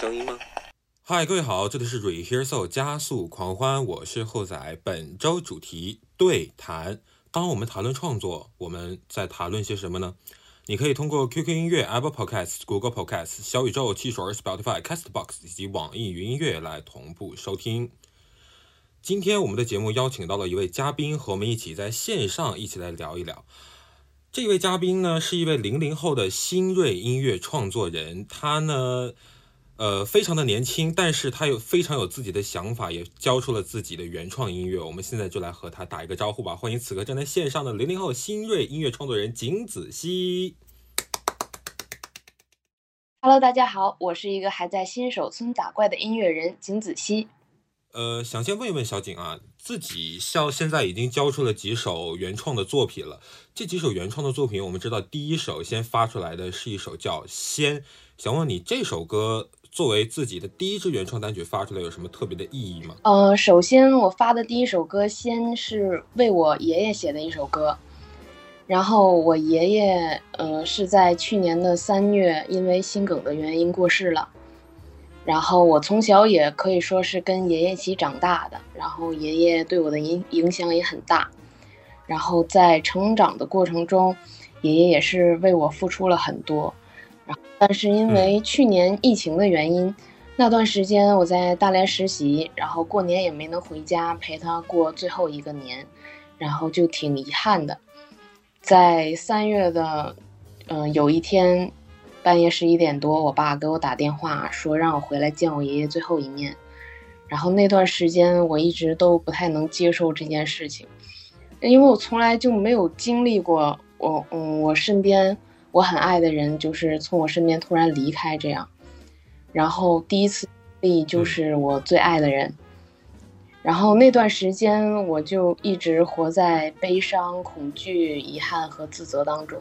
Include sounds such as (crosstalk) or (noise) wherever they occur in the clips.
声音吗？嗨，各位好，这里是 Rehearsal 加速狂欢，我是厚仔。本周主题对谈。当我们谈论创作，我们在谈论些什么呢？你可以通过 QQ 音乐、Apple Podcasts、Google Podcasts、小宇宙、汽水、Spotify、Castbox 以及网易云音乐来同步收听。今天我们的节目邀请到了一位嘉宾，和我们一起在线上一起来聊一聊。这位嘉宾呢，是一位零零后的新锐音乐创作人，他呢。呃，非常的年轻，但是他有非常有自己的想法，也交出了自己的原创音乐。我们现在就来和他打一个招呼吧，欢迎此刻正在线上的零零后新锐音乐创作人景子熙。Hello，大家好，我是一个还在新手村打怪的音乐人景子熙。呃，想先问一问小景啊，自己像现在已经交出了几首原创的作品了？这几首原创的作品，我们知道第一首先发出来的是一首叫《仙》，想问你这首歌。作为自己的第一支原创单曲发出来有什么特别的意义吗？呃，首先我发的第一首歌先是为我爷爷写的一首歌，然后我爷爷呃是在去年的三月因为心梗的原因过世了，然后我从小也可以说是跟爷爷一起长大的，然后爷爷对我的影影响也很大，然后在成长的过程中，爷爷也是为我付出了很多。但是因为去年疫情的原因，那段时间我在大连实习，然后过年也没能回家陪他过最后一个年，然后就挺遗憾的。在三月的，嗯，有一天半夜十一点多，我爸给我打电话说让我回来见我爷爷最后一面。然后那段时间我一直都不太能接受这件事情，因为我从来就没有经历过我，嗯，我身边。我很爱的人就是从我身边突然离开，这样，然后第一次经历就是我最爱的人，然后那段时间我就一直活在悲伤、恐惧、遗憾和自责当中，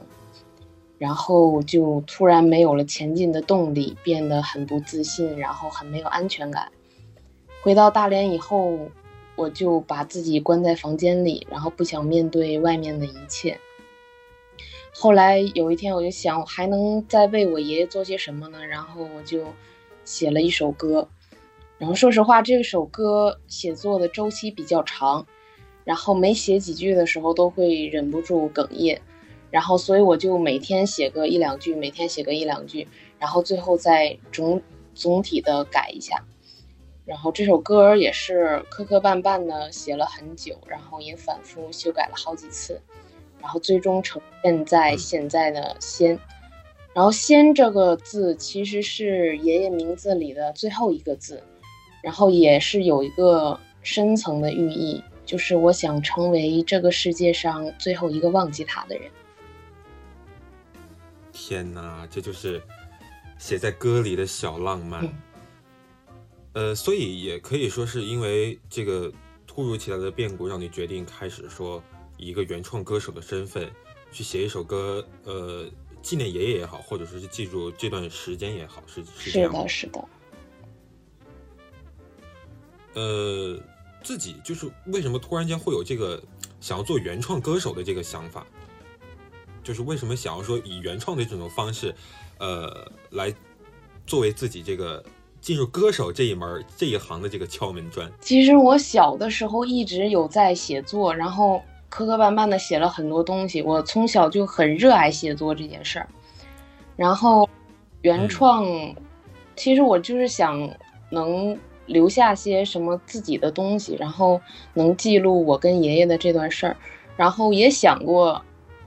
然后就突然没有了前进的动力，变得很不自信，然后很没有安全感。回到大连以后，我就把自己关在房间里，然后不想面对外面的一切。后来有一天，我就想，我还能再为我爷爷做些什么呢？然后我就写了一首歌。然后说实话，这首歌写作的周期比较长，然后每写几句的时候都会忍不住哽咽。然后所以我就每天写个一两句，每天写个一两句，然后最后再总总体的改一下。然后这首歌也是磕磕绊绊的写了很久，然后也反复修改了好几次。然后最终呈现在现在的“仙”，然后“仙”这个字其实是爷爷名字里的最后一个字，然后也是有一个深层的寓意，就是我想成为这个世界上最后一个忘记他的人。天哪，这就是写在歌里的小浪漫。呃，所以也可以说是因为这个突如其来的变故，让你决定开始说。以一个原创歌手的身份去写一首歌，呃，纪念爷爷也好，或者说是记住这段时间也好，是是这样的，是的。呃，自己就是为什么突然间会有这个想要做原创歌手的这个想法？就是为什么想要说以原创的这种方式，呃，来作为自己这个进入歌手这一门这一行的这个敲门砖？其实我小的时候一直有在写作，然后。磕磕绊绊的写了很多东西，我从小就很热爱写作这件事儿。然后，原创，其实我就是想能留下些什么自己的东西，然后能记录我跟爷爷的这段事儿。然后也想过，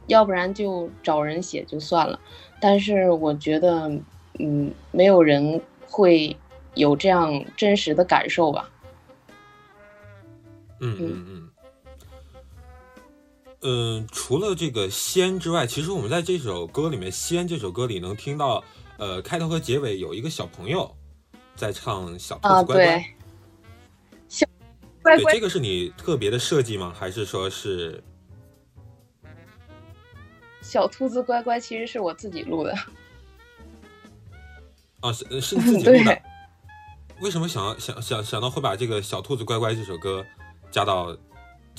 要不然就找人写就算了。但是我觉得，嗯，没有人会有这样真实的感受吧。嗯嗯嗯。嗯，除了这个“仙”之外，其实我们在这首歌里面，“仙”这首歌里能听到，呃，开头和结尾有一个小朋友在唱“小兔子乖乖”。小乖乖，这个是你特别的设计吗？还是说是小兔子乖乖？其实是我自己录的。啊，是是你自己录的。为什么想要想想想到会把这个小兔子乖乖这首歌加到？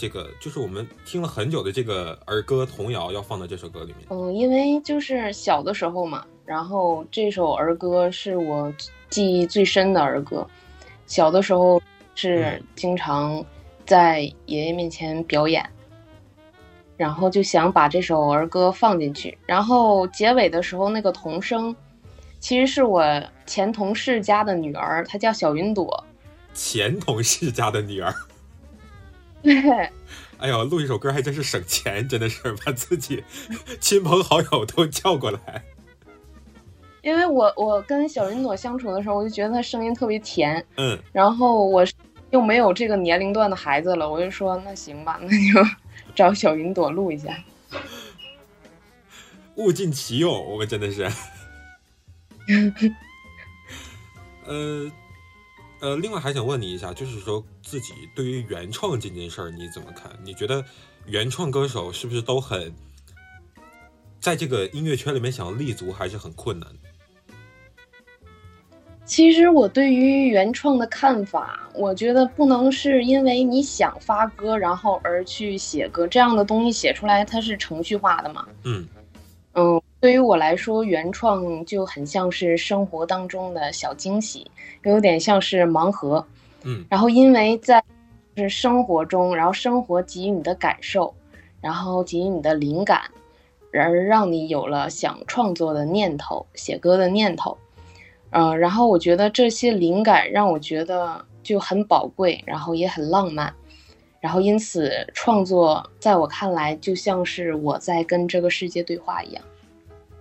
这个就是我们听了很久的这个儿歌童谣要放到这首歌里面？嗯，因为就是小的时候嘛，然后这首儿歌是我记忆最深的儿歌。小的时候是经常在爷爷面前表演，然后就想把这首儿歌放进去。然后结尾的时候那个童声，其实是我前同事家的女儿，她叫小云朵。前同事家的女儿。对，哎呦，录一首歌还真是省钱，真的是把自己亲朋好友都叫过来。因为我我跟小云朵相处的时候，我就觉得她声音特别甜，嗯，然后我又没有这个年龄段的孩子了，我就说那行吧，那就 (laughs) 找小云朵录一下。物尽其用，我们真的是。(laughs) 呃。呃，另外还想问你一下，就是说自己对于原创这件事儿你怎么看？你觉得原创歌手是不是都很在这个音乐圈里面想要立足还是很困难？其实我对于原创的看法，我觉得不能是因为你想发歌然后而去写歌，这样的东西写出来它是程序化的嘛？嗯嗯。对于我来说，原创就很像是生活当中的小惊喜，有点像是盲盒。嗯，然后因为在是生活中，然后生活给予你的感受，然后给予你的灵感，而让你有了想创作的念头、写歌的念头。嗯，然后我觉得这些灵感让我觉得就很宝贵，然后也很浪漫，然后因此创作在我看来就像是我在跟这个世界对话一样。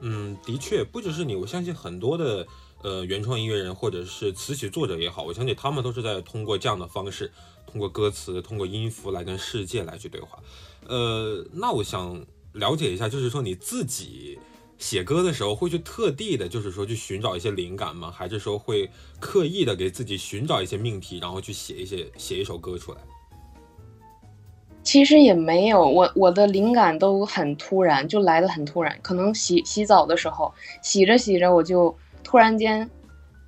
嗯，的确，不只是你，我相信很多的呃原创音乐人或者是词曲作者也好，我相信他们都是在通过这样的方式，通过歌词，通过音符来跟世界来去对话。呃，那我想了解一下，就是说你自己写歌的时候会去特地的，就是说去寻找一些灵感吗？还是说会刻意的给自己寻找一些命题，然后去写一些写一首歌出来？其实也没有，我我的灵感都很突然，就来的很突然。可能洗洗澡的时候，洗着洗着，我就突然间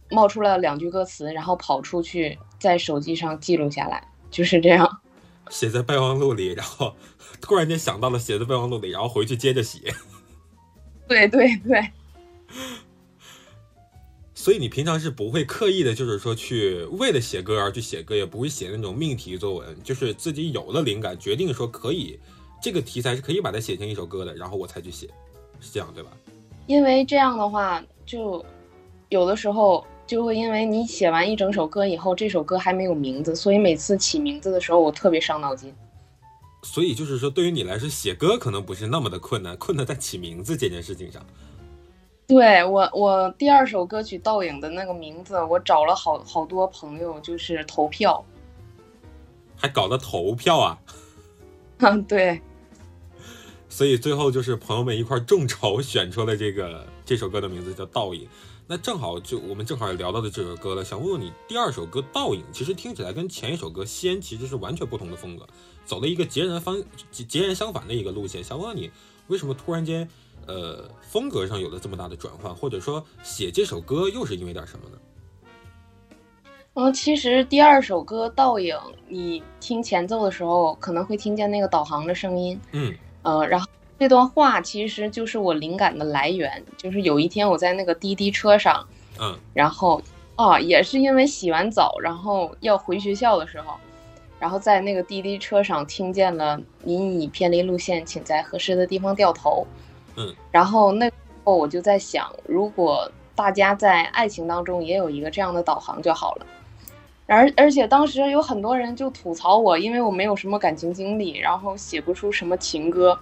冒出了两句歌词，然后跑出去在手机上记录下来，就是这样。(laughs) 写在备忘录里，然后 (laughs) 突然间想到了写在备忘录里，然后回去接着写。(laughs) 对对对。所以你平常是不会刻意的，就是说去为了写歌而去写歌，也不会写那种命题作文，就是自己有了灵感，决定说可以，这个题材是可以把它写成一首歌的，然后我才去写，是这样对吧？因为这样的话，就有的时候就会因为你写完一整首歌以后，这首歌还没有名字，所以每次起名字的时候我特别伤脑筋。所以就是说，对于你来说，写歌可能不是那么的困难，困难在起名字这件事情上。对我，我第二首歌曲《倒影》的那个名字，我找了好好多朋友，就是投票，(laughs) 还搞了投票啊？嗯，(laughs) 对。所以最后就是朋友们一块众筹选出了这个这首歌的名字叫《倒影》。那正好就我们正好也聊到的这首歌了，想问问你，第二首歌《倒影》其实听起来跟前一首歌《仙》其实是完全不同的风格，走了一个截然方截截然相反的一个路线。想问问你，为什么突然间？呃，风格上有了这么大的转换，或者说写这首歌又是因为点什么呢？嗯，其实第二首歌《倒影》，你听前奏的时候可能会听见那个导航的声音，嗯，呃，然后这段话其实就是我灵感的来源，就是有一天我在那个滴滴车上，嗯，然后啊，也是因为洗完澡，然后要回学校的时候，然后在那个滴滴车上听见了“您已偏离路线，请在合适的地方掉头”。嗯，然后那时候我就在想，如果大家在爱情当中也有一个这样的导航就好了。而而且当时有很多人就吐槽我，因为我没有什么感情经历，然后写不出什么情歌，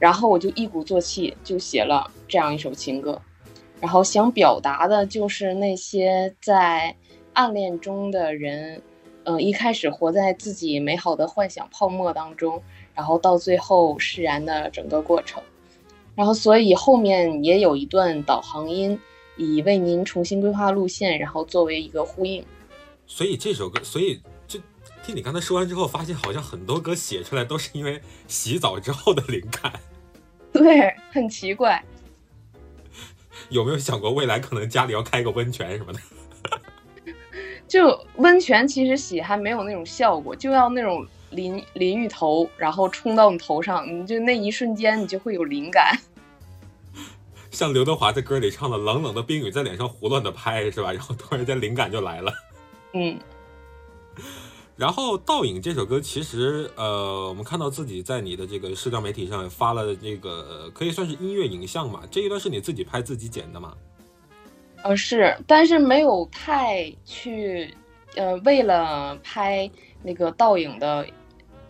然后我就一鼓作气就写了这样一首情歌，然后想表达的就是那些在暗恋中的人，嗯，一开始活在自己美好的幻想泡沫当中，然后到最后释然的整个过程。然后，所以后面也有一段导航音，以为您重新规划路线，然后作为一个呼应。所以这首歌，所以就听你刚才说完之后，发现好像很多歌写出来都是因为洗澡之后的灵感。(laughs) 对，很奇怪。(laughs) 有没有想过未来可能家里要开个温泉什么的？(laughs) 就温泉其实洗还没有那种效果，就要那种淋淋浴头，然后冲到你头上，你就那一瞬间你就会有灵感。(laughs) 像刘德华在歌里唱的“冷冷的冰雨在脸上胡乱的拍”，是吧？然后突然间灵感就来了。嗯。(laughs) 然后《倒影》这首歌，其实呃，我们看到自己在你的这个社交媒体上发了这个，可以算是音乐影像嘛？这一段是你自己拍自己剪的吗？呃，是，但是没有太去，呃，为了拍那个倒影的，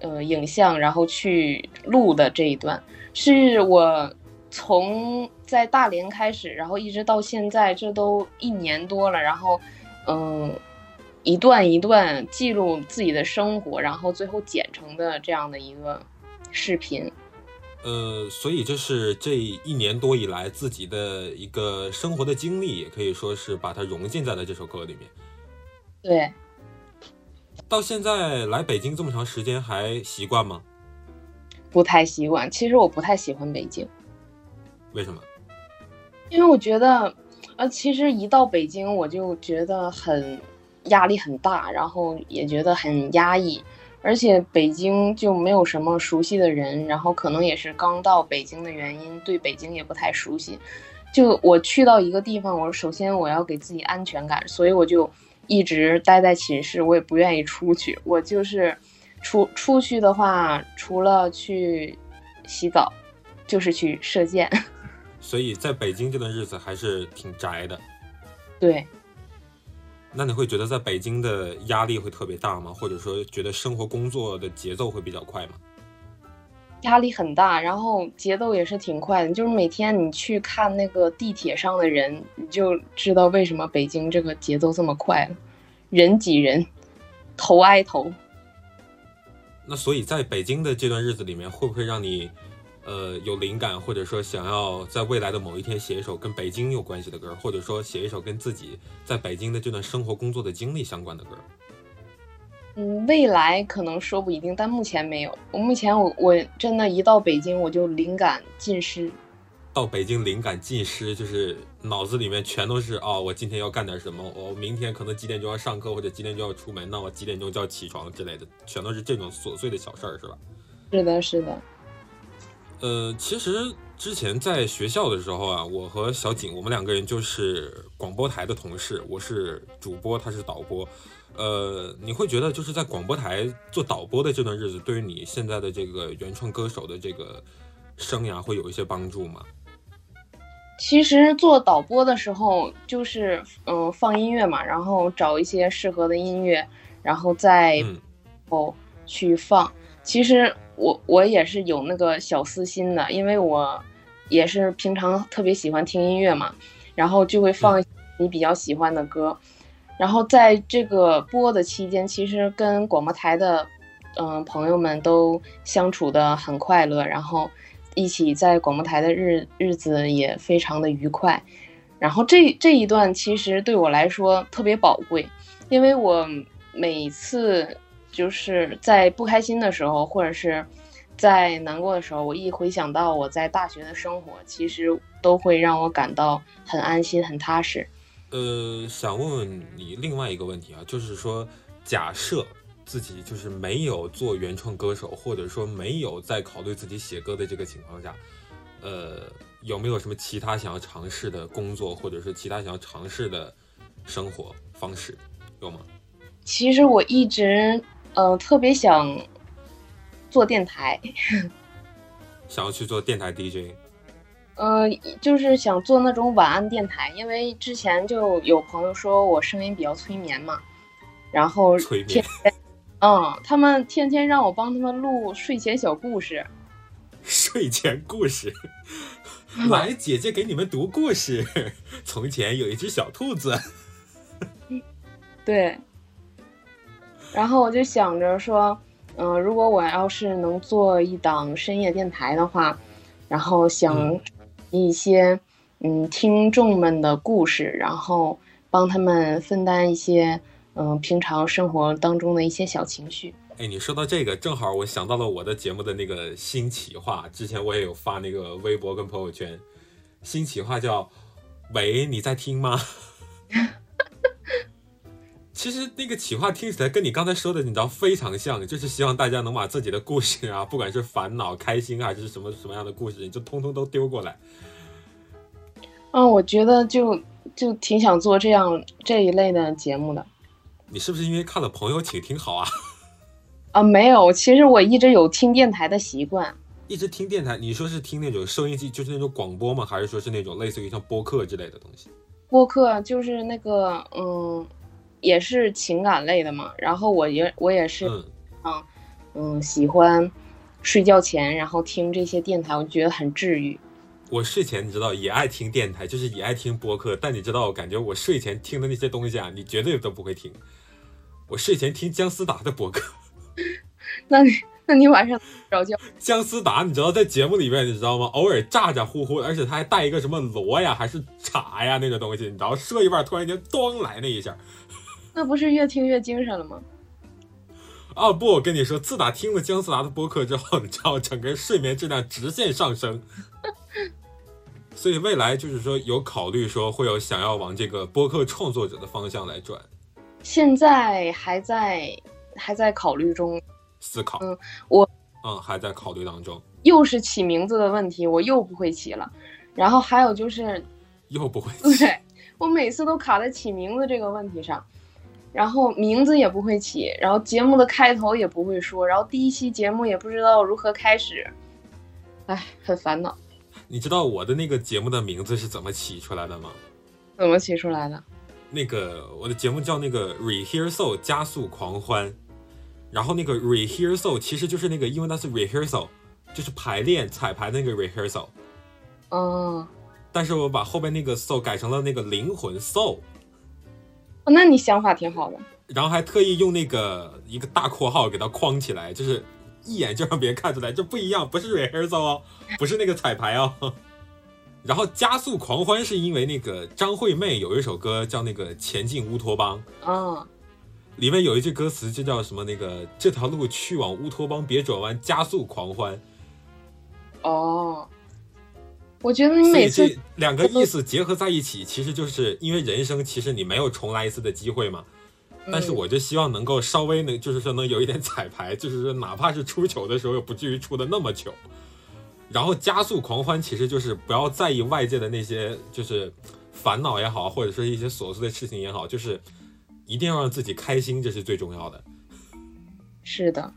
呃，影像，然后去录的这一段，是我从在大连开始，然后一直到现在，这都一年多了，然后，嗯。一段一段记录自己的生活，然后最后剪成的这样的一个视频。呃，所以这是这一年多以来自己的一个生活的经历，也可以说是把它融进在了这首歌里面。对。到现在来北京这么长时间，还习惯吗？不太习惯。其实我不太喜欢北京。为什么？因为我觉得，呃，其实一到北京我就觉得很。压力很大，然后也觉得很压抑，而且北京就没有什么熟悉的人，然后可能也是刚到北京的原因，对北京也不太熟悉。就我去到一个地方，我首先我要给自己安全感，所以我就一直待在寝室，我也不愿意出去。我就是出出去的话，除了去洗澡，就是去射箭。(laughs) 所以在北京这段日子还是挺宅的。对。那你会觉得在北京的压力会特别大吗？或者说觉得生活工作的节奏会比较快吗？压力很大，然后节奏也是挺快的。就是每天你去看那个地铁上的人，你就知道为什么北京这个节奏这么快了，人挤人，头挨头。那所以在北京的这段日子里面，会不会让你？呃，有灵感，或者说想要在未来的某一天写一首跟北京有关系的歌，或者说写一首跟自己在北京的这段生活工作的经历相关的歌。嗯，未来可能说不一定，但目前没有。我目前我我真的，一到北京我就灵感尽失。到北京灵感尽失，就是脑子里面全都是哦，我今天要干点什么，我明天可能几点就要上课，或者几点就要出门，那我几点钟就要起床之类的，全都是这种琐碎的小事儿，是吧？是的，是的。呃，其实之前在学校的时候啊，我和小景，我们两个人就是广播台的同事，我是主播，他是导播。呃，你会觉得就是在广播台做导播的这段日子，对于你现在的这个原创歌手的这个生涯会有一些帮助吗？其实做导播的时候，就是嗯放音乐嘛，然后找一些适合的音乐，然后再哦去放。其实。我我也是有那个小私心的，因为我也是平常特别喜欢听音乐嘛，然后就会放你比较喜欢的歌，然后在这个播的期间，其实跟广播台的嗯朋友们都相处的很快乐，然后一起在广播台的日日子也非常的愉快，然后这这一段其实对我来说特别宝贵，因为我每次。就是在不开心的时候，或者是在难过的时候，我一回想到我在大学的生活，其实都会让我感到很安心、很踏实。呃，想问问你另外一个问题啊，就是说，假设自己就是没有做原创歌手，或者说没有在考虑自己写歌的这个情况下，呃，有没有什么其他想要尝试的工作，或者是其他想要尝试的生活方式，有吗？其实我一直。嗯，特别想做电台，(laughs) 想要去做电台 DJ。呃，就是想做那种晚安电台，因为之前就有朋友说我声音比较催眠嘛，然后催眠，嗯，他们天天让我帮他们录睡前小故事。(laughs) 睡前故事，来，姐姐给你们读故事。从前有一只小兔子。(laughs) 对。然后我就想着说，嗯，如果我要是能做一档深夜电台的话，然后想一些嗯听众们的故事，然后帮他们分担一些嗯平常生活当中的一些小情绪。哎，你说到这个，正好我想到了我的节目的那个新企划，之前我也有发那个微博跟朋友圈，新企划叫“喂，你在听吗？”其实那个企划听起来跟你刚才说的，你知道非常像，就是希望大家能把自己的故事啊，(laughs) 不管是烦恼、开心还是什么什么样的故事，你就通通都丢过来。嗯，我觉得就就挺想做这样这一类的节目的。你是不是因为看了朋友请听好啊？(laughs) 啊，没有，其实我一直有听电台的习惯。一直听电台，你说是听那种收音机，就是那种广播吗？还是说是那种类似于像播客之类的东西？播客就是那个，嗯，也是情感类的嘛。然后我也我也是，嗯嗯，喜欢睡觉前然后听这些电台，我觉得很治愈。我睡前你知道也爱听电台，就是也爱听播客，但你知道，我感觉我睡前听的那些东西啊，你绝对都不会听。我睡前听姜思达的播客。(laughs) 那你？那你晚上着觉？姜思达，你知道在节目里面，你知道吗？偶尔咋咋呼呼，而且他还带一个什么锣呀，还是茶呀那个东西，你知道，说一半突然间咚来那一下，那不是越听越精神了吗？啊不，我跟你说，自打听了姜思达的播客之后，你知道，整个睡眠质量直线上升。所以未来就是说有考虑说会有想要往这个播客创作者的方向来转。现在还在还在考虑中。思考，嗯，我，嗯，还在考虑当中。又是起名字的问题，我又不会起了。然后还有就是，又不会。对，我每次都卡在起名字这个问题上，然后名字也不会起，然后节目的开头也不会说，然后第一期节目也不知道如何开始，哎，很烦恼。你知道我的那个节目的名字是怎么起出来的吗？怎么起出来的？那个我的节目叫那个 Rehearsal 加速狂欢。然后那个 rehearsal 其实就是那个英文单词 rehearsal，就是排练彩排那个 rehearsal。哦。但是我把后边那个 soul 改成了那个灵魂 soul。哦，那你想法挺好的。然后还特意用那个一个大括号给它框起来，就是一眼就让别人看出来这不一样，不是 rehearsal 哦，(laughs) 不是那个彩排哦。然后加速狂欢是因为那个张惠妹有一首歌叫那个前进乌托邦。嗯。里面有一句歌词，就叫什么？那个这条路去往乌托邦，别转弯，加速狂欢。哦，我觉得你每次两个意思结合在一起，其实就是因为人生其实你没有重来一次的机会嘛。但是我就希望能够稍微能，就是说能有一点彩排，就是说哪怕是出糗的时候，也不至于出的那么糗。然后加速狂欢，其实就是不要在意外界的那些，就是烦恼也好，或者说一些琐碎的事情也好，就是。一定要让自己开心，这是最重要的。是的。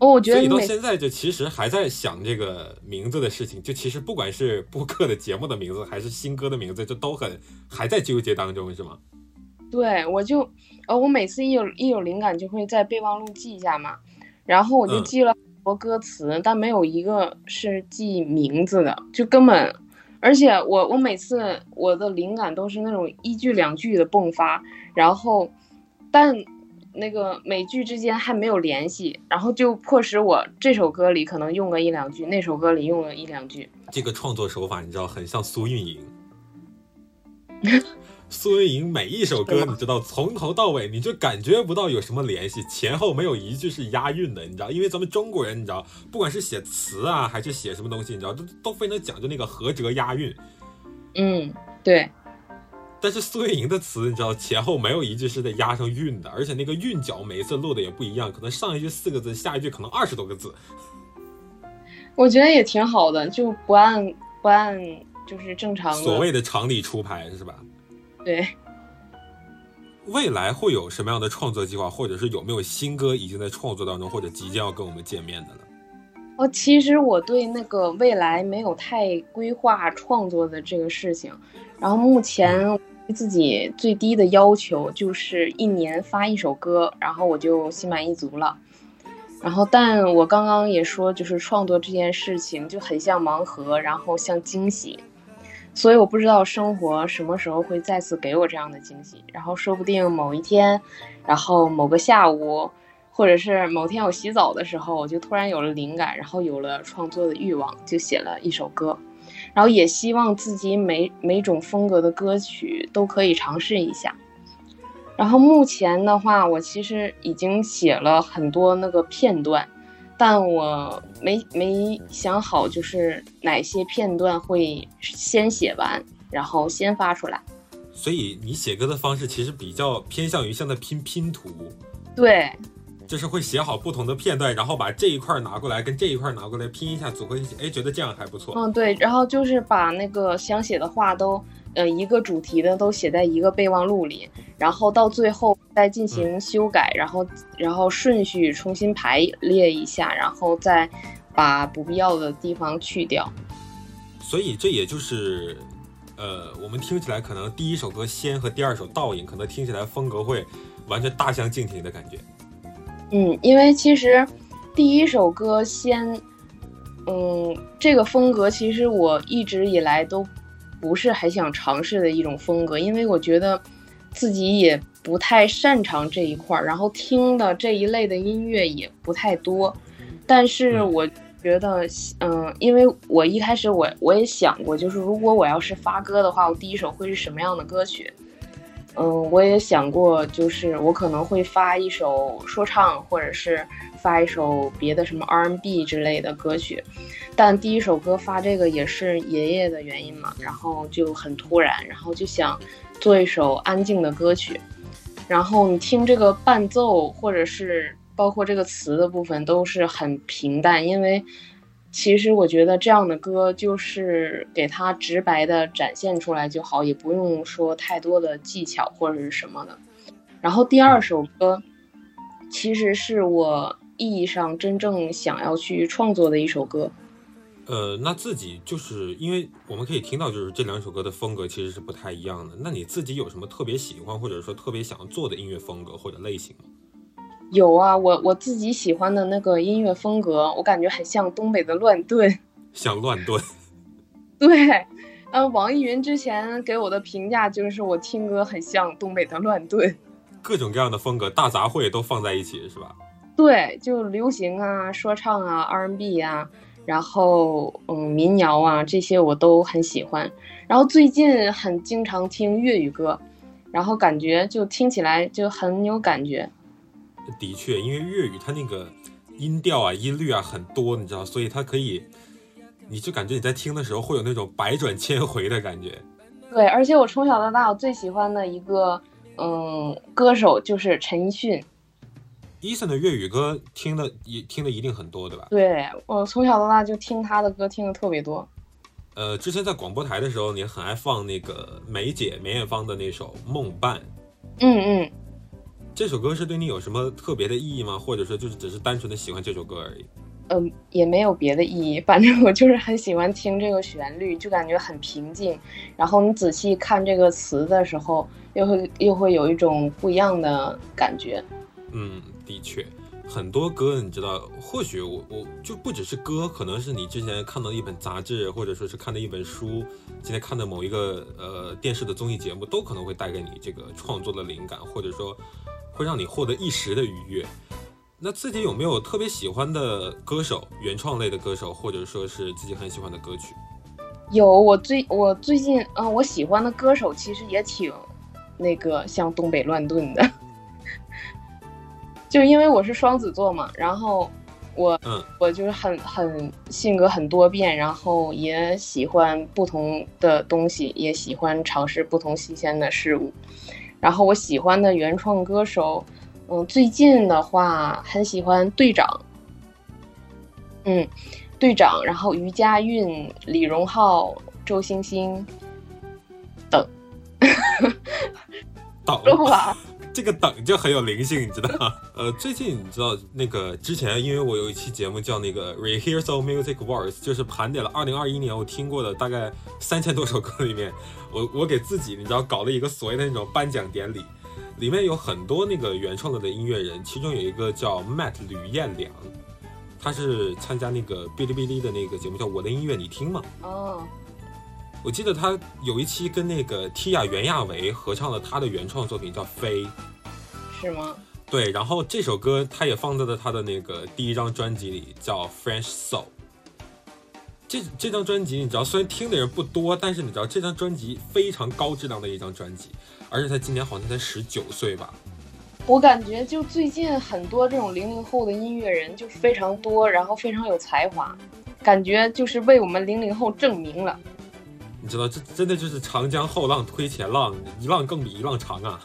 哦，我觉得所以到现在就其实还在想这个名字的事情。就其实不管是播客的节目的名字，还是新歌的名字，就都很还在纠结当中，是吗？对，我就呃，我每次一有一有灵感，就会在备忘录记一下嘛。然后我就记了很多歌词，但没有一个是记名字的，就根本。而且我我每次我的灵感都是那种一句两句的迸发，然后，但那个美剧之间还没有联系，然后就迫使我这首歌里可能用个一两句，那首歌里用了一两句。这个创作手法你知道很像苏运莹。(laughs) 苏运莹每一首歌，你知道从头到尾你就感觉不到有什么联系，前后没有一句是押韵的，你知道？因为咱们中国人，你知道，不管是写词啊，还是写什么东西，你知道，都都非常讲究那个合辙押韵。嗯，对。但是苏运莹的词，你知道，前后没有一句是在押上韵的，而且那个韵脚每一次落的也不一样，可能上一句四个字，下一句可能二十多个字。我觉得也挺好的，就不按不按就是正常所谓的常理出牌，是吧？对，未来会有什么样的创作计划，或者是有没有新歌已经在创作当中，或者即将要跟我们见面的了？哦，其实我对那个未来没有太规划创作的这个事情，然后目前自己最低的要求就是一年发一首歌，然后我就心满意足了。然后，但我刚刚也说，就是创作这件事情就很像盲盒，然后像惊喜。所以我不知道生活什么时候会再次给我这样的惊喜，然后说不定某一天，然后某个下午，或者是某天我洗澡的时候，我就突然有了灵感，然后有了创作的欲望，就写了一首歌，然后也希望自己每每种风格的歌曲都可以尝试一下。然后目前的话，我其实已经写了很多那个片段。但我没没想好，就是哪些片段会先写完，然后先发出来。所以你写歌的方式其实比较偏向于像在拼拼图，对，就是会写好不同的片段，然后把这一块拿过来跟这一块拿过来拼一下，组合一起，哎，觉得这样还不错。嗯，对，然后就是把那个想写的话都，呃，一个主题的都写在一个备忘录里，然后到最后再进行修改，然后然后顺序重新排列一下，然后再把不必要的地方去掉。所以这也就是。呃，我们听起来可能第一首歌《先》和第二首《倒影》可能听起来风格会完全大相径庭的感觉。嗯，因为其实第一首歌《先》，嗯，这个风格其实我一直以来都不是很想尝试的一种风格，因为我觉得自己也不太擅长这一块儿，然后听的这一类的音乐也不太多，但是我。觉得，嗯，因为我一开始我我也想过，就是如果我要是发歌的话，我第一首会是什么样的歌曲？嗯，我也想过，就是我可能会发一首说唱，或者是发一首别的什么 R&B 之类的歌曲。但第一首歌发这个也是爷爷的原因嘛，然后就很突然，然后就想做一首安静的歌曲。然后你听这个伴奏，或者是。包括这个词的部分都是很平淡，因为其实我觉得这样的歌就是给它直白的展现出来就好，也不用说太多的技巧或者是什么的。然后第二首歌，其实是我意义上真正想要去创作的一首歌。呃，那自己就是因为我们可以听到，就是这两首歌的风格其实是不太一样的。那你自己有什么特别喜欢或者说特别想要做的音乐风格或者类型吗？有啊，我我自己喜欢的那个音乐风格，我感觉很像东北的乱炖，(laughs) 像乱炖。对，嗯，网易云之前给我的评价就是我听歌很像东北的乱炖，各种各样的风格大杂烩都放在一起，是吧？对，就流行啊、说唱啊、R&B 啊，然后嗯民谣啊这些我都很喜欢。然后最近很经常听粤语歌，然后感觉就听起来就很有感觉。的确，因为粤语它那个音调啊、音律啊很多，你知道，所以它可以，你就感觉你在听的时候会有那种百转千回的感觉。对，而且我从小到大我最喜欢的一个嗯歌手就是陈奕迅。Eason 的粤语歌听的也听的一定很多，对吧？对，我从小到大就听他的歌听的特别多。呃，之前在广播台的时候，你很爱放那个梅姐梅艳芳的那首《梦伴》。嗯嗯。这首歌是对你有什么特别的意义吗？或者说就是只是单纯的喜欢这首歌而已？嗯，也没有别的意义，反正我就是很喜欢听这个旋律，就感觉很平静。然后你仔细看这个词的时候，又会又会有一种不一样的感觉。嗯，的确，很多歌你知道，或许我我就不只是歌，可能是你之前看到一本杂志，或者说是看的一本书，今天看的某一个呃电视的综艺节目，都可能会带给你这个创作的灵感，或者说。会让你获得一时的愉悦。那自己有没有特别喜欢的歌手，原创类的歌手，或者说是自己很喜欢的歌曲？有，我最我最近嗯，我喜欢的歌手其实也挺那个像东北乱炖的，(laughs) 就因为我是双子座嘛，然后我嗯，我就是很很性格很多变，然后也喜欢不同的东西，也喜欢尝试不同新鲜的事物。然后我喜欢的原创歌手，嗯，最近的话很喜欢队长，嗯，队长，然后于佳韵、李荣浩、周星星等，(laughs) 等。说吧。这个等就很有灵性，你知道？(laughs) 呃，最近你知道那个之前，因为我有一期节目叫那个 Rehearsal Music Wars，就是盘点了二零二一年我听过的大概三千多首歌里面，我我给自己你知道搞了一个所谓的那种颁奖典礼，里面有很多那个原创的的音乐人，其中有一个叫 Matt 吕彦良，他是参加那个哔哩哔哩的那个节目叫我的音乐你听吗？哦。我记得他有一期跟那个 Tia 袁娅维合唱了他的原创作品，叫《飞》，是吗？对，然后这首歌他也放在了他的那个第一张专辑里，叫《French Soul》。这这张专辑你知道，虽然听的人不多，但是你知道这张专辑非常高质量的一张专辑，而且他今年好像才十九岁吧。我感觉就最近很多这种零零后的音乐人就非常多，然后非常有才华，感觉就是为我们零零后证明了。你知道，这真的就是长江后浪推前浪，一浪更比一浪长啊！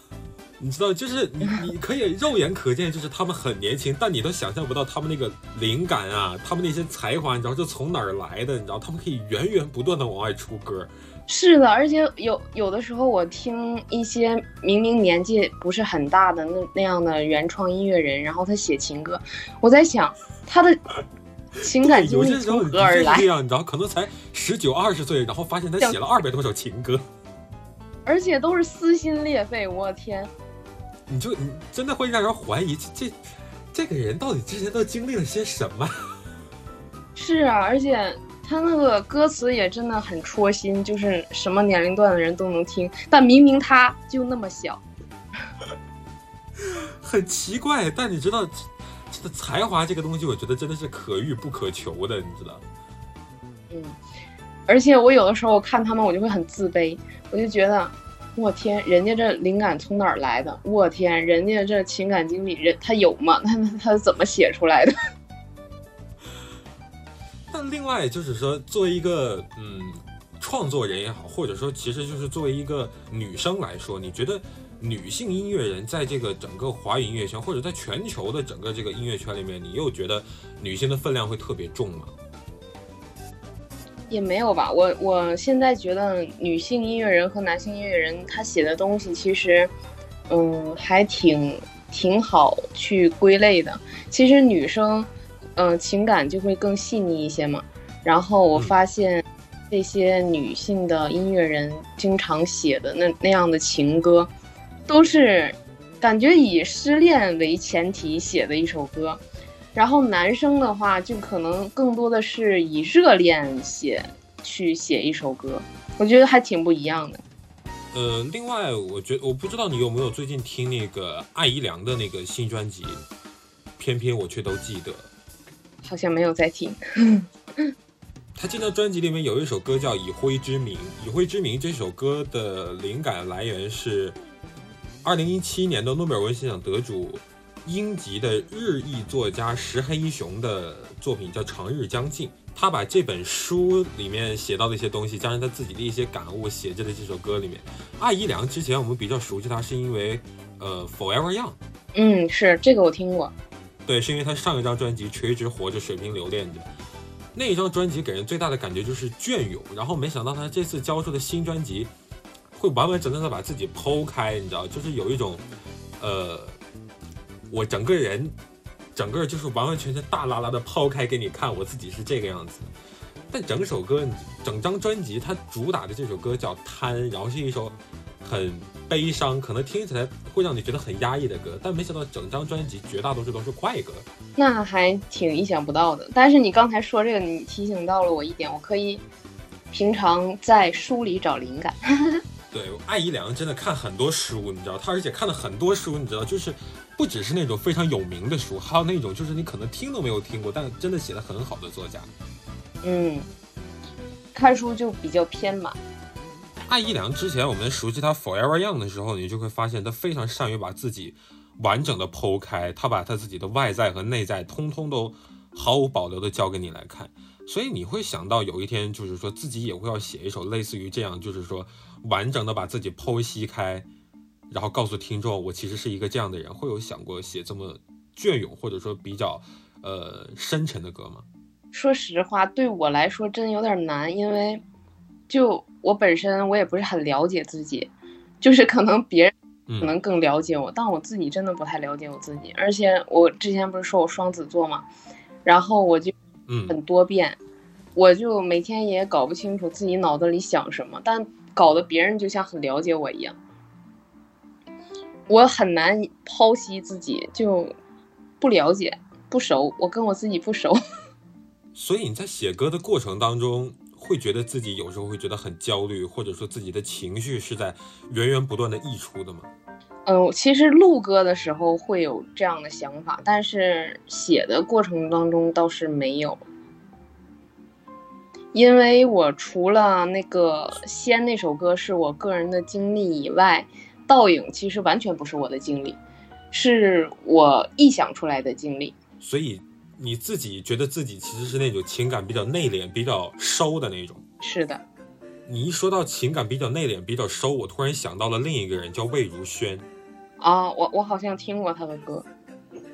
你知道，就是你你可以肉眼可见，就是他们很年轻，但你都想象不到他们那个灵感啊，他们那些才华，你知道是从哪儿来的？你知道，他们可以源源不断的往外出歌。是的，而且有有的时候我听一些明明年纪不是很大的那那样的原创音乐人，然后他写情歌，我在想他的情感经历从何而来？这样，你知道，可能才十九二十岁，然后发现他写了二百多首情歌，(laughs) 而且都是撕心裂肺，我天！你就你真的会让人怀疑这这这个人到底之前都经历了些什么？(laughs) 是啊，而且。他那个歌词也真的很戳心，就是什么年龄段的人都能听，但明明他就那么小，(laughs) 很奇怪。但你知道，这个才华这个东西，我觉得真的是可遇不可求的，你知道？嗯，而且我有的时候看他们，我就会很自卑，我就觉得，我天，人家这灵感从哪儿来的？我天，人家这情感经历，人他有吗？(laughs) 他他怎么写出来的？(laughs) 那另外就是说，作为一个嗯创作人也好，或者说其实就是作为一个女生来说，你觉得女性音乐人在这个整个华语音乐圈，或者在全球的整个这个音乐圈里面，你又觉得女性的分量会特别重吗？也没有吧，我我现在觉得女性音乐人和男性音乐人他写的东西其实嗯还挺挺好去归类的。其实女生。嗯，情感就会更细腻一些嘛。然后我发现，这些女性的音乐人经常写的那那样的情歌，都是感觉以失恋为前提写的一首歌。然后男生的话，就可能更多的是以热恋写去写一首歌。我觉得还挺不一样的。呃，另外，我觉我不知道你有没有最近听那个艾怡良的那个新专辑，偏偏我却都记得。好像没有在听。(laughs) 他这张专辑里面有一首歌叫《以灰之名》，《以灰之名》这首歌的灵感来源是二零一七年的诺贝尔文学奖得主英籍的日裔作家石黑一雄的作品，叫《长日将近》。他把这本书里面写到的一些东西，加上他自己的一些感悟，写在了这首歌里面。艾怡良之前我们比较熟悉他，是因为呃《Forever Young》。嗯，是这个我听过。对，是因为他上一张专辑《垂直活着，水平留恋着》，那一张专辑给人最大的感觉就是隽永。然后没想到他这次交出的新专辑，会完完整整的把自己剖开，你知道，就是有一种，呃，我整个人，整个就是完完全全大拉拉的抛开给你看，我自己是这个样子。但整首歌，整张专辑，它主打的这首歌叫《贪》，然后是一首。很悲伤，可能听起来会让你觉得很压抑的歌，但没想到整张专辑绝大多数都是快歌，那还挺意想不到的。但是你刚才说这个，你提醒到了我一点，我可以平常在书里找灵感。(laughs) 对，艾怡良真的看很多书，你知道，他而且看了很多书，你知道，就是不只是那种非常有名的书，还有那种就是你可能听都没有听过，但真的写的很好的作家。嗯，看书就比较偏嘛。艾怡良之前我们熟悉他 Forever Young 的时候，你就会发现他非常善于把自己完整的剖开，他把他自己的外在和内在通通都毫无保留的交给你来看，所以你会想到有一天就是说自己也会要写一首类似于这样，就是说完整的把自己剖析开，然后告诉听众我其实是一个这样的人，会有想过写这么隽永或者说比较呃深沉的歌吗？说实话，对我来说真有点难，因为就。我本身我也不是很了解自己，就是可能别人可能更了解我，但我自己真的不太了解我自己。而且我之前不是说我双子座嘛，然后我就很多变，我就每天也搞不清楚自己脑子里想什么，但搞得别人就像很了解我一样，我很难剖析自己，就不了解不熟，我跟我自己不熟。(laughs) 所以你在写歌的过程当中。会觉得自己有时候会觉得很焦虑，或者说自己的情绪是在源源不断的溢出的吗？嗯，其实录歌的时候会有这样的想法，但是写的过程当中倒是没有，因为我除了那个《仙》那首歌是我个人的经历以外，《倒影》其实完全不是我的经历，是我臆想出来的经历，所以。你自己觉得自己其实是那种情感比较内敛、比较收的那种，是的。你一说到情感比较内敛、比较收，我突然想到了另一个人，叫魏如萱。啊，我我好像听过他的歌。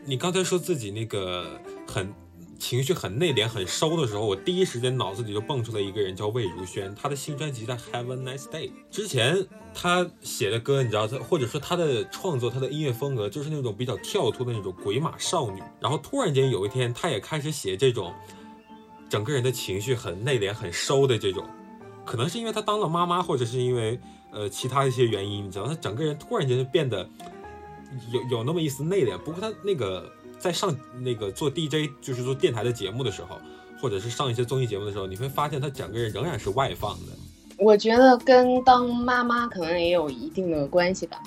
你刚才说自己那个很情绪很内敛、很收的时候，我第一时间脑子里就蹦出了一个人，叫魏如萱。她的新专辑叫《Have a Nice Day》。之前她写的歌，你知道，她或者说她的创作、她的音乐风格，就是那种比较跳脱的那种鬼马少女。然后突然间有一天，她也开始写这种整个人的情绪很内敛、很收的这种。可能是因为她当了妈妈，或者是因为呃其他一些原因，你知道，她整个人突然间就变得有有那么一丝内敛。不过她那个在上那个做 DJ，就是做电台的节目的时候，或者是上一些综艺节目的时候，你会发现他整个人仍然是外放的。我觉得跟当妈妈可能也有一定的关系吧。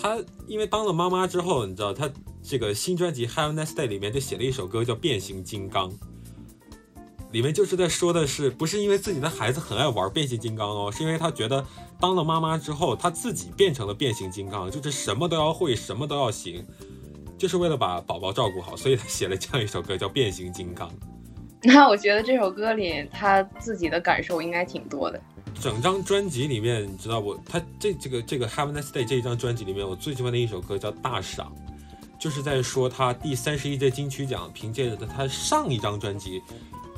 他因为当了妈妈之后，你知道，他这个新专辑《Have a Nice Day》里面就写了一首歌叫《变形金刚》。里面就是在说的是，不是因为自己的孩子很爱玩变形金刚哦，是因为他觉得当了妈妈之后，他自己变成了变形金刚，就是什么都要会，什么都要行，就是为了把宝宝照顾好，所以他 (laughs) 写了这样一首歌叫《变形金刚》。那我觉得这首歌里他自己的感受应该挺多的。整张专辑里面，你知道我他这这个这个《Have a Nice Day》这一张专辑里面，我最喜欢的一首歌叫《大赏》，就是在说他第三十一届金曲奖凭借着他上一张专辑。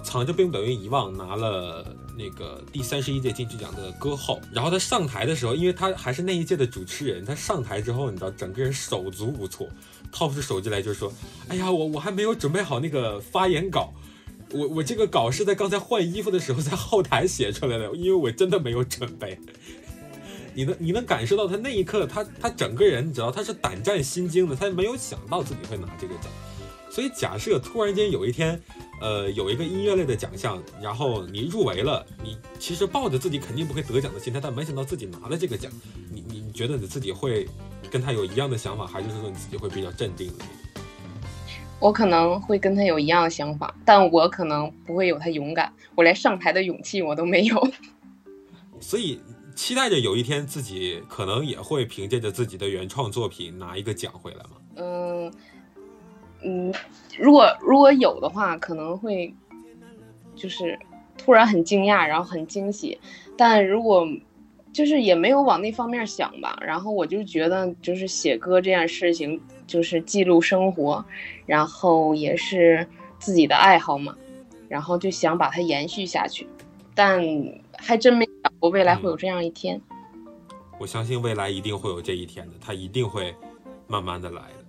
藏着并不等于遗忘，拿了那个第三十一届金曲奖的歌后。然后他上台的时候，因为他还是那一届的主持人，他上台之后，你知道，整个人手足无措，掏出手机来就说：“哎呀，我我还没有准备好那个发言稿，我我这个稿是在刚才换衣服的时候在后台写出来的，因为我真的没有准备。(laughs) ”你能你能感受到他那一刻，他他整个人，你知道，他是胆战心惊的，他没有想到自己会拿这个奖。所以假设突然间有一天。呃，有一个音乐类的奖项，然后你入围了，你其实抱着自己肯定不会得奖的心态，但没想到自己拿了这个奖，你你你觉得你自己会跟他有一样的想法，还是说你自己会比较镇定的？我可能会跟他有一样的想法，但我可能不会有他勇敢，我连上台的勇气我都没有。所以期待着有一天自己可能也会凭借着自己的原创作品拿一个奖回来吗？嗯。嗯，如果如果有的话，可能会就是突然很惊讶，然后很惊喜。但如果就是也没有往那方面想吧，然后我就觉得就是写歌这件事情就是记录生活，然后也是自己的爱好嘛，然后就想把它延续下去。但还真没想过未来会有这样一天。我相信未来一定会有这一天的，它一定会慢慢的来的。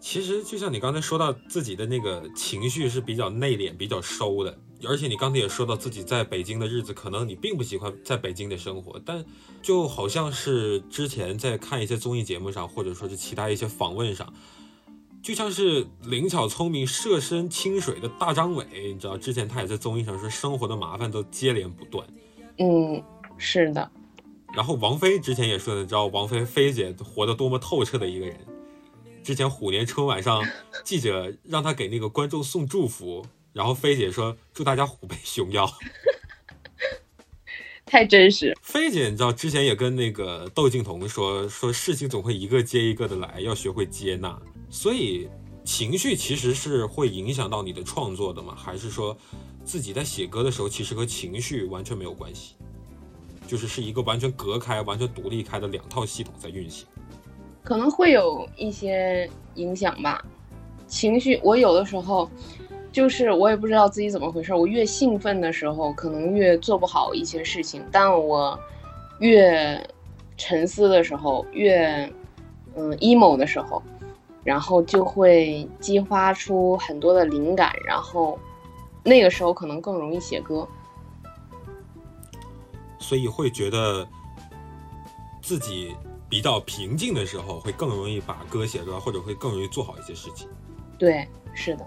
其实就像你刚才说到自己的那个情绪是比较内敛、比较收的，而且你刚才也说到自己在北京的日子，可能你并不喜欢在北京的生活，但就好像是之前在看一些综艺节目上，或者说是其他一些访问上，就像是灵巧聪明、涉身清水的大张伟，你知道之前他也在综艺上说生活的麻烦都接连不断。嗯，是的。然后王菲之前也说的，知道王菲菲姐活得多么透彻的一个人。之前虎年春晚上，记者让她给那个观众送祝福，然后菲姐说祝大家虎背熊腰，(laughs) 太真实。菲姐，你知道之前也跟那个窦靖童说，说事情总会一个接一个的来，要学会接纳。所以情绪其实是会影响到你的创作的吗？还是说自己在写歌的时候，其实和情绪完全没有关系，就是是一个完全隔开、完全独立开的两套系统在运行？可能会有一些影响吧，情绪。我有的时候，就是我也不知道自己怎么回事。我越兴奋的时候，可能越做不好一些事情；但我越沉思的时候，越嗯 emo 的时候，然后就会激发出很多的灵感，然后那个时候可能更容易写歌。所以会觉得自己。比较平静的时候，会更容易把歌写出来，或者会更容易做好一些事情。对，是的，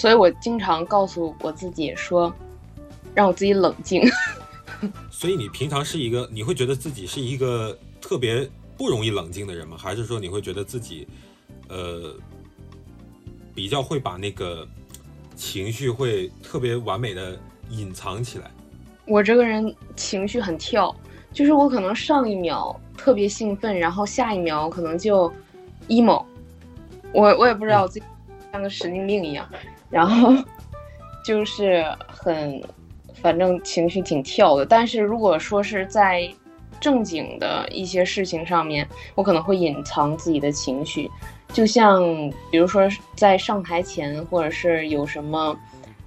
所以我经常告诉我自己说，让我自己冷静。(laughs) 所以你平常是一个，你会觉得自己是一个特别不容易冷静的人吗？还是说你会觉得自己，呃，比较会把那个情绪会特别完美的隐藏起来？我这个人情绪很跳，就是我可能上一秒。特别兴奋，然后下一秒可能就 emo，我我也不知道自己像个神经病一样，然后就是很反正情绪挺跳的。但是如果说是在正经的一些事情上面，我可能会隐藏自己的情绪，就像比如说在上台前，或者是有什么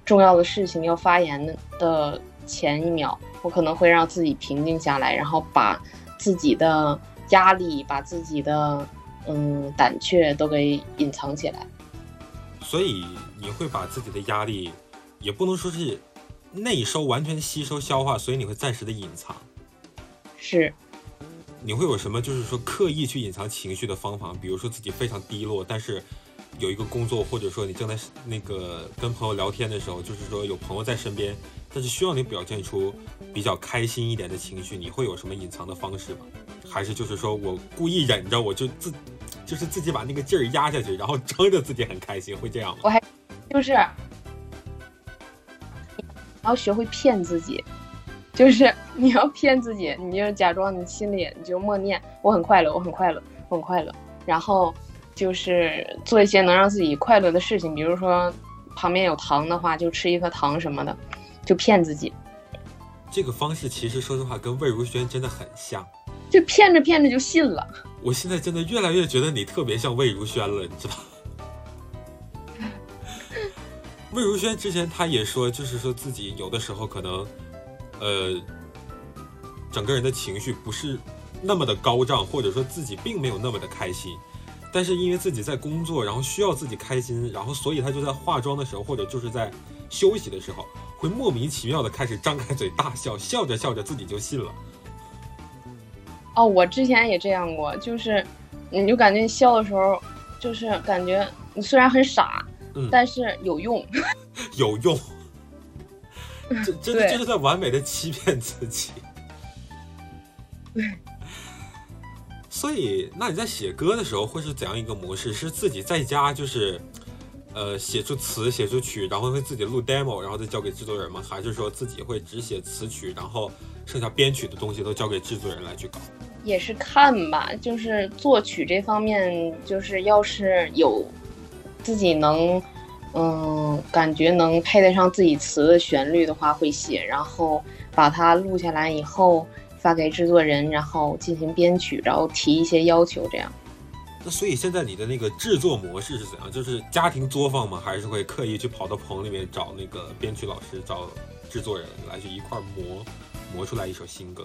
重要的事情要发言的前一秒，我可能会让自己平静下来，然后把自己的压力、把自己的嗯胆怯都给隐藏起来。所以你会把自己的压力，也不能说是内收，完全吸收消化，所以你会暂时的隐藏。是，你会有什么就是说刻意去隐藏情绪的方法？比如说自己非常低落，但是有一个工作，或者说你正在那个跟朋友聊天的时候，就是说有朋友在身边，但是需要你表现出比较开心一点的情绪，你会有什么隐藏的方式吗？还是就是说我故意忍着，我就自就是自己把那个劲儿压下去，然后撑着自己很开心，会这样吗？我还就是然后学会骗自己。就是 (laughs) 你要骗自己，你就假装你心里你就默念我很快乐，我很快乐，我很快乐。然后就是做一些能让自己快乐的事情，比如说旁边有糖的话，就吃一颗糖什么的，就骗自己。这个方式其实说实话跟魏如萱真的很像，就骗着骗着就信了。我现在真的越来越觉得你特别像魏如萱了，你知道？(laughs) 魏如萱之前她也说，就是说自己有的时候可能。呃，整个人的情绪不是那么的高涨，或者说自己并没有那么的开心，但是因为自己在工作，然后需要自己开心，然后所以他就在化妆的时候，或者就是在休息的时候，会莫名其妙的开始张开嘴大笑，笑着笑着自己就信了。哦，我之前也这样过，就是你就感觉笑的时候，就是感觉你虽然很傻，嗯，但是有用，(laughs) 有用。这真的就是在完美的欺骗自己。对。(laughs) 所以，那你在写歌的时候会是怎样一个模式？是自己在家就是，呃，写出词、写出曲，然后会自己录 demo，然后再交给制作人吗？还是说自己会只写词曲，然后剩下编曲的东西都交给制作人来去搞？也是看吧，就是作曲这方面，就是要是有自己能。嗯，感觉能配得上自己词的旋律的话会写，然后把它录下来以后发给制作人，然后进行编曲，然后提一些要求，这样。那所以现在你的那个制作模式是怎样？就是家庭作坊吗？还是会刻意去跑到棚里面找那个编曲老师、找制作人来去一块磨磨出来一首新歌？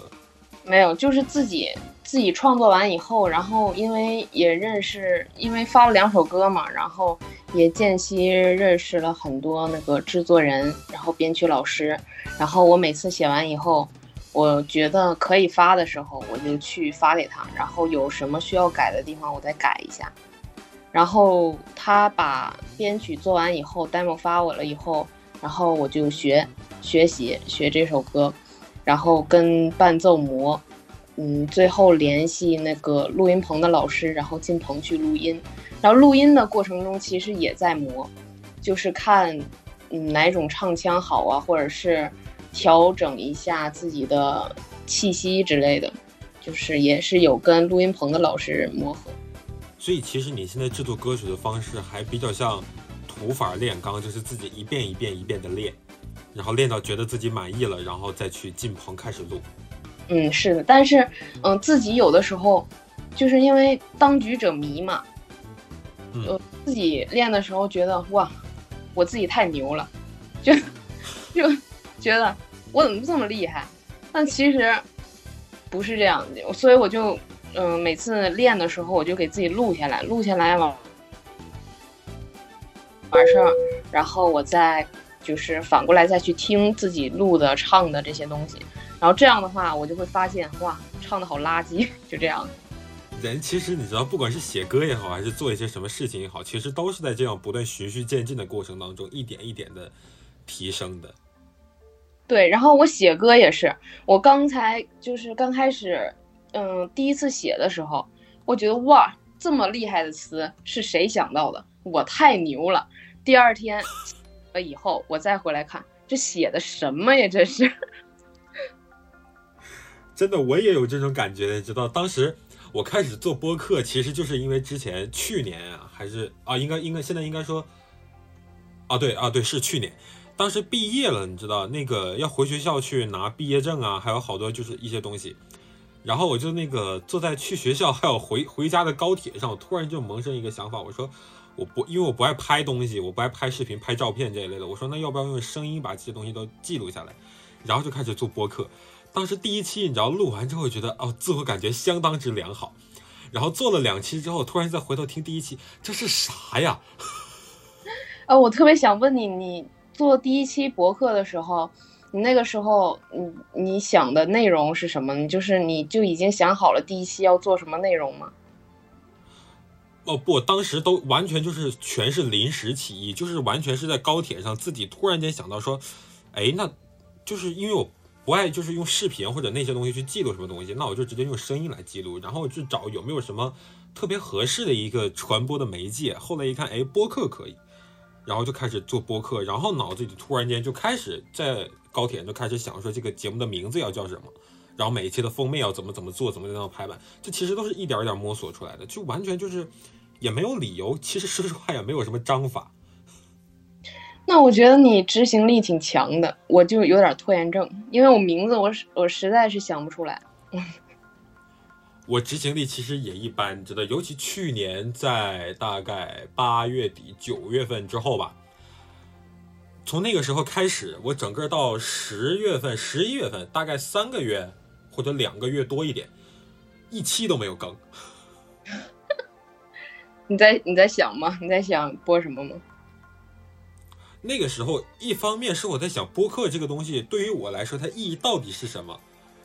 没有，就是自己自己创作完以后，然后因为也认识，因为发了两首歌嘛，然后也间隙认识了很多那个制作人，然后编曲老师，然后我每次写完以后，我觉得可以发的时候，我就去发给他，然后有什么需要改的地方，我再改一下，然后他把编曲做完以后，demo 发我了以后，然后我就学学习学这首歌。然后跟伴奏磨，嗯，最后联系那个录音棚的老师，然后进棚去录音。然后录音的过程中，其实也在磨，就是看，嗯，哪种唱腔好啊，或者是调整一下自己的气息之类的，就是也是有跟录音棚的老师磨合。所以其实你现在制作歌曲的方式还比较像土法炼钢，就是自己一遍一遍一遍的练。然后练到觉得自己满意了，然后再去进棚开始录。嗯，是的，但是，嗯，自己有的时候，就是因为当局者迷嘛，呃，自己练的时候觉得哇，我自己太牛了，就 (laughs) 就觉得我怎么这么厉害？但其实不是这样的，所以我就，嗯，每次练的时候我就给自己录下来，录下来了完事儿，然后我再。就是反过来再去听自己录的、唱的这些东西，然后这样的话，我就会发现，哇，唱的好垃圾，(laughs) 就这样。人其实你知道，不管是写歌也好，还是做一些什么事情也好，其实都是在这样不断循序渐进的过程当中，一点一点的提升的。对，然后我写歌也是，我刚才就是刚开始，嗯，第一次写的时候，我觉得哇，这么厉害的词是谁想到的？我太牛了。第二天。了以后，我再回来看，这写的什么呀？这是，(laughs) 真的，我也有这种感觉。你知道，当时我开始做播客，其实就是因为之前去年啊，还是啊，应该应该现在应该说，啊对啊对，是去年，当时毕业了，你知道那个要回学校去拿毕业证啊，还有好多就是一些东西。然后我就那个坐在去学校还有回回家的高铁上，我突然就萌生一个想法，我说我不因为我不爱拍东西，我不爱拍视频、拍照片这一类的，我说那要不要用声音把这些东西都记录下来？然后就开始做播客。当时第一期你知道录完之后觉得哦，自我感觉相当之良好。然后做了两期之后，突然再回头听第一期，这是啥呀？(laughs) 呃，我特别想问你，你做第一期博客的时候，你那个时候，你你想的内容是什么？你就是你就已经想好了第一期要做什么内容吗？哦不，当时都完全就是全是临时起意，就是完全是在高铁上自己突然间想到说，哎，那就是因为我。不爱就是用视频或者那些东西去记录什么东西，那我就直接用声音来记录，然后去找有没有什么特别合适的一个传播的媒介。后来一看，哎，播客可以，然后就开始做播客，然后脑子里突然间就开始在高铁上就开始想说这个节目的名字要叫什么，然后每一期的封面要怎么怎么做，怎么怎么排版，这其实都是一点一点摸索出来的，就完全就是也没有理由，其实说实话也没有什么章法。那我觉得你执行力挺强的，我就有点拖延症，因为我名字我我实在是想不出来。我执行力其实也一般，知道，尤其去年在大概八月底九月份之后吧，从那个时候开始，我整个到十月份、十一月份，大概三个月或者两个月多一点，一期都没有更。你在你在想吗？你在想播什么吗？那个时候，一方面是我在想播客这个东西对于我来说它意义到底是什么，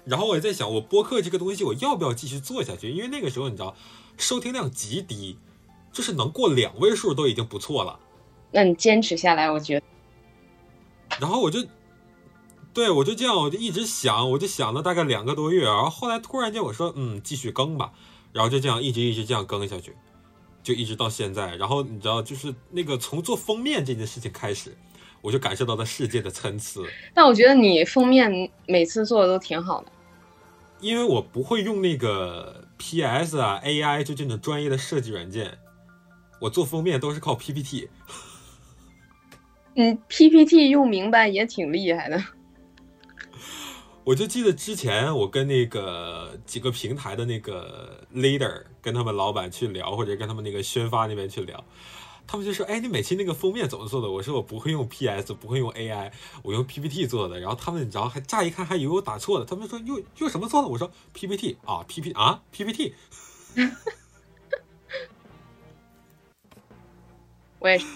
然后我也在想我播客这个东西我要不要继续做下去？因为那个时候你知道，收听量极低，就是能过两位数都已经不错了。那你坚持下来，我觉得。然后我就，对我就这样，我就一直想，我就想了大概两个多月，然后后来突然间我说，嗯，继续更吧，然后就这样一直一直这样更下去。就一直到现在，然后你知道，就是那个从做封面这件事情开始，我就感受到了世界的参差。但我觉得你封面每次做的都挺好的，因为我不会用那个 PS 啊、AI 就这种专业的设计软件，我做封面都是靠 PPT。嗯，PPT 用明白也挺厉害的。我就记得之前我跟那个几个平台的那个 leader 跟他们老板去聊，或者跟他们那个宣发那边去聊，他们就说：“哎，你每期那个封面怎么做的？”我说：“我不会用 PS，不会用 AI，我用 PPT 做的。”然后他们你知道还乍一看还以为我打错了，他们说：“用用什么做的？”我说：“PPT 啊，PP 啊，PPT。”我也是。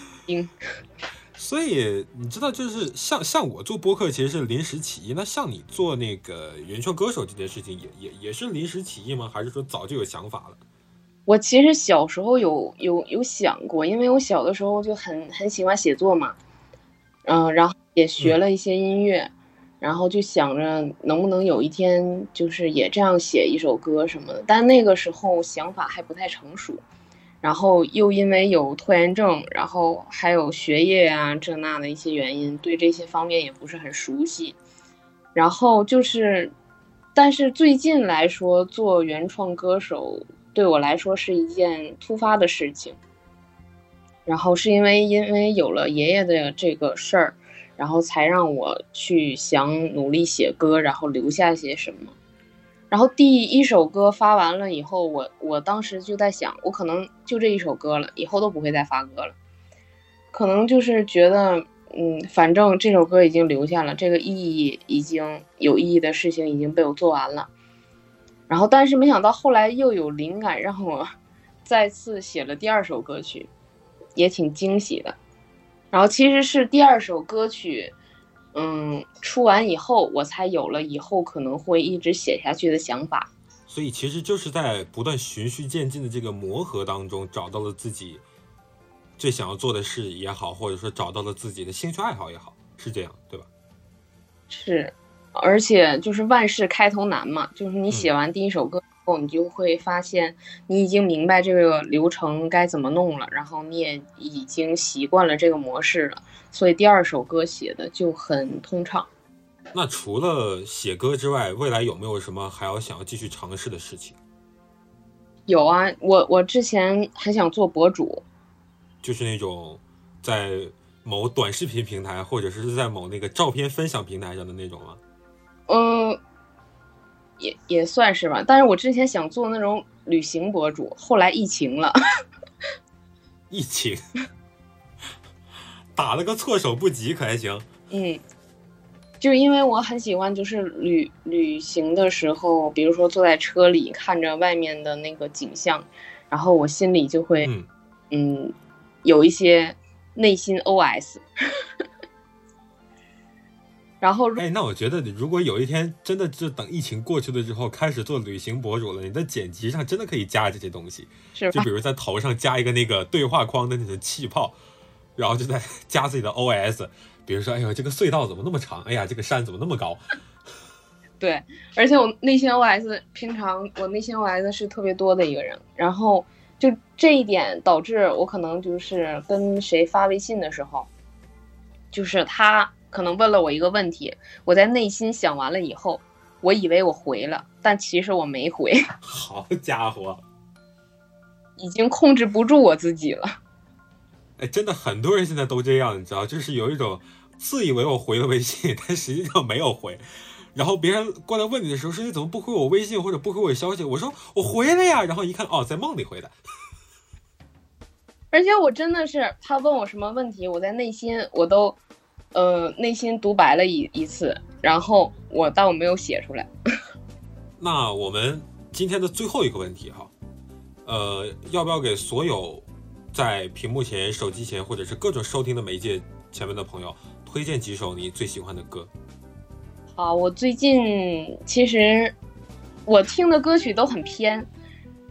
所以你知道，就是像像我做播客其实是临时起意，那像你做那个原创歌手这件事情，也也也是临时起意吗？还是说早就有想法了？我其实小时候有有有想过，因为我小的时候就很很喜欢写作嘛，嗯，然后也学了一些音乐，然后就想着能不能有一天就是也这样写一首歌什么的，但那个时候想法还不太成熟。然后又因为有拖延症，然后还有学业啊这那的一些原因，对这些方面也不是很熟悉。然后就是，但是最近来说，做原创歌手对我来说是一件突发的事情。然后是因为因为有了爷爷的这个事儿，然后才让我去想努力写歌，然后留下些什么。然后第一首歌发完了以后，我我当时就在想，我可能就这一首歌了，以后都不会再发歌了。可能就是觉得，嗯，反正这首歌已经留下了，这个意义已经有意义的事情已经被我做完了。然后，但是没想到后来又有灵感，让我 (laughs) 再次写了第二首歌曲，也挺惊喜的。然后其实是第二首歌曲。嗯，出完以后，我才有了以后可能会一直写下去的想法。所以其实就是在不断循序渐进的这个磨合当中，找到了自己最想要做的事也好，或者说找到了自己的兴趣爱好也好，是这样，对吧？是，而且就是万事开头难嘛，就是你写完第一首歌后，你就会发现你已经明白这个流程该怎么弄了，然后你也已经习惯了这个模式了。所以第二首歌写的就很通畅。那除了写歌之外，未来有没有什么还要想要继续尝试的事情？有啊，我我之前还想做博主，就是那种在某短视频平台，或者是在某那个照片分享平台上的那种啊？嗯，也也算是吧。但是我之前想做那种旅行博主，后来疫情了。(laughs) 疫情打了个措手不及，可还行？嗯，就是因为我很喜欢，就是旅旅行的时候，比如说坐在车里看着外面的那个景象，然后我心里就会嗯，嗯有一些内心 OS。(laughs) 然后如哎，那我觉得你如果有一天真的就等疫情过去了之后，开始做旅行博主了，你的剪辑上真的可以加这些东西，是吧就比？如在头上加一个那个对话框的那种气泡，然后就在 (laughs) 加自己的 OS，比如说，哎呦，这个隧道怎么那么长？哎呀，这个山怎么那么高？(laughs) 对，而且我内心 OS 平常我内心 OS 是特别多的一个人，然后就这一点导致我可能就是跟谁发微信的时候，就是他可能问了我一个问题，我在内心想完了以后，我以为我回了，但其实我没回，(laughs) 好家伙！已经控制不住我自己了。哎，真的很多人现在都这样，你知道，就是有一种自以为我回了微信，(laughs) 但实际上没有回。然后别人过来问你的时候，说你怎么不回我微信或者不回我消息？我说我回了呀，然后一看哦，在梦里回的。而且我真的是，他问我什么问题，我在内心我都，呃，内心独白了一一次，然后我但我没有写出来。(laughs) 那我们今天的最后一个问题哈，呃，要不要给所有在屏幕前、手机前或者是各种收听的媒介前面的朋友推荐几首你最喜欢的歌？好，我最近其实我听的歌曲都很偏，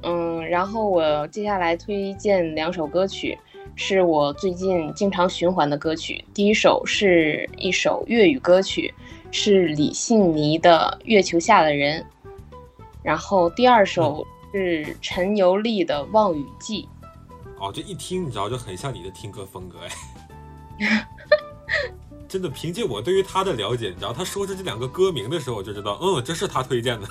嗯，然后我接下来推荐两首歌曲，是我最近经常循环的歌曲。第一首是一首粤语歌曲，是李信妮的《月球下的人》，然后第二首是陈游丽的《望雨季》。哦，这一听你知道就很像你的听歌风格哎。(laughs) 真的，凭借我对于他的了解，你知道他说出这两个歌名的时候，我就知道，嗯，这是他推荐的。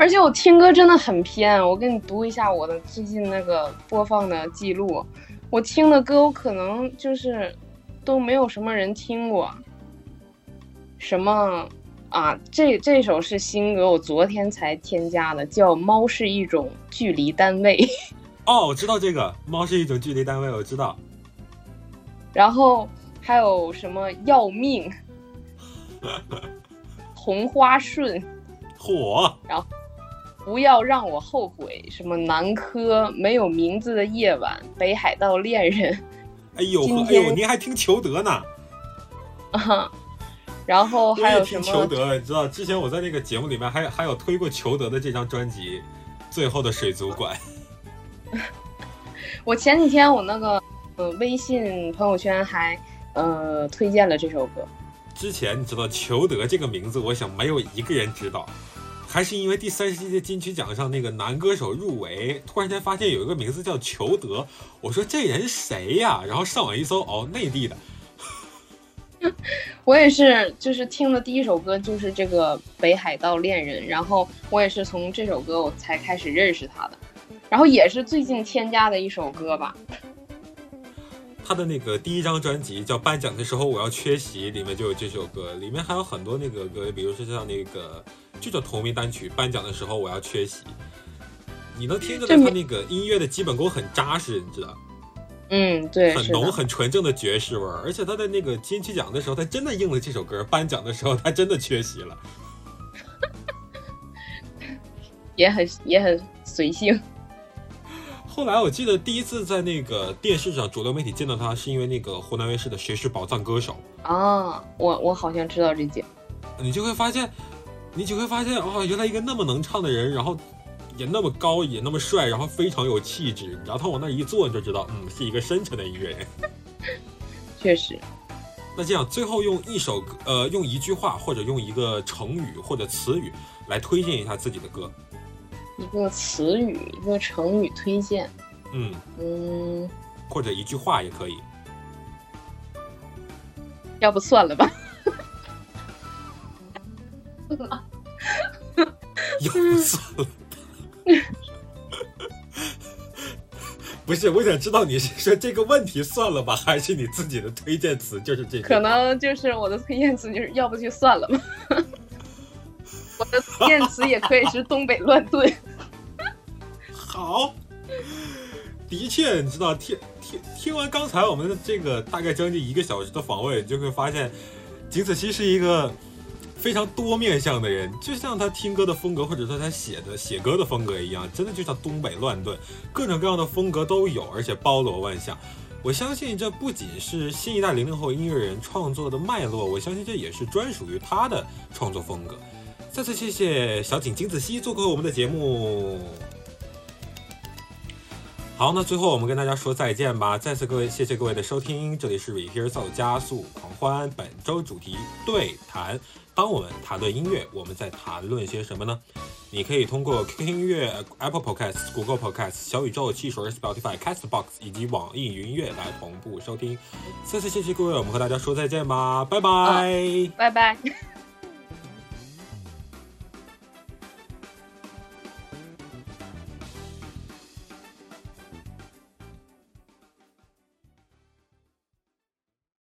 而且我听歌真的很偏，我给你读一下我的最近那个播放的记录。我听的歌，我可能就是都没有什么人听过。什么啊？这这首是新歌，我昨天才添加的，叫《猫是一种距离单位》。(laughs) 哦，我知道这个，猫是一种距离单位，我知道。然后还有什么要命、(laughs) 红花顺，火，不要让我后悔，什么南柯、没有名字的夜晚、北海道恋人。哎呦哎呦，您还听裘德呢？啊，(laughs) 然后还有听裘？德，你知道，之前我在那个节目里面还还有推过裘德的这张专辑《最后的水族馆》。(laughs) 我前几天我那个呃微信朋友圈还呃推荐了这首歌。之前你知道裘德这个名字，我想没有一个人知道，还是因为第三十届金曲奖上那个男歌手入围，突然间发现有一个名字叫裘德，我说这人谁呀？然后上网一搜，哦，内地的。我也是，就是听的第一首歌就是这个《北海道恋人》，然后我也是从这首歌我才开始认识他的，然后也是最近添加的一首歌吧。他的那个第一张专辑叫《颁奖的时候我要缺席》，里面就有这首歌，里面还有很多那个歌，比如说像那个就叫同名单曲《颁奖的时候我要缺席》，你能听得这没到他那个音乐的基本功很扎实，你知道，嗯，对，很浓，很纯正的爵士味儿，而且他在那个金曲奖的时候，他真的应了这首歌，颁奖的时候他真的缺席了。(laughs) 也很也很随性。后来我记得第一次在那个电视上主流媒体见到他，是因为那个湖南卫视的《谁是宝藏歌手》。啊，我我好像知道这节，你就会发现，你就会发现哦，原来一个那么能唱的人，然后也那么高，也那么帅，然后非常有气质。然后他往那一坐，你就知道，嗯，是一个深沉的音乐人。(laughs) 确实，那这样，最后用一首歌，呃，用一句话或者用一个成语或者词语来推荐一下自己的歌。一个词语，一个成语推荐，嗯，嗯，或者一句话也可以。要不算了吧。(laughs) 要不算了。(laughs) 不是，我想知道你是说这个问题算了吧，还是你自己的推荐词就是这？可能就是我的推荐词，就是 (laughs) 要不就算了吧。我的推荐词也可以是东北乱炖。的确，你知道听听听完刚才我们的这个大概将近一个小时的访问，你就会发现景子熙是一个。非常多面向的人，就像他听歌的风格，或者说他写的写歌的风格一样，真的就像东北乱炖，各种各样的风格都有，而且包罗万象。我相信这不仅是新一代零零后音乐人创作的脉络，我相信这也是专属于他的创作风格。再次谢谢小景金子熙做客我们的节目。好，那最后我们跟大家说再见吧。再次各位，谢谢各位的收听，这里是 Rehearsal 加速狂欢，本周主题对谈。当我们谈论音乐，我们在谈论些什么呢？你可以通过 QQ 音乐、Apple Podcasts、Google Podcasts、小宇宙、汽水、Spotify、Castbox 以及网易云音乐来同步收听。再次谢谢各位，我们和大家说再见吧，拜拜，拜拜。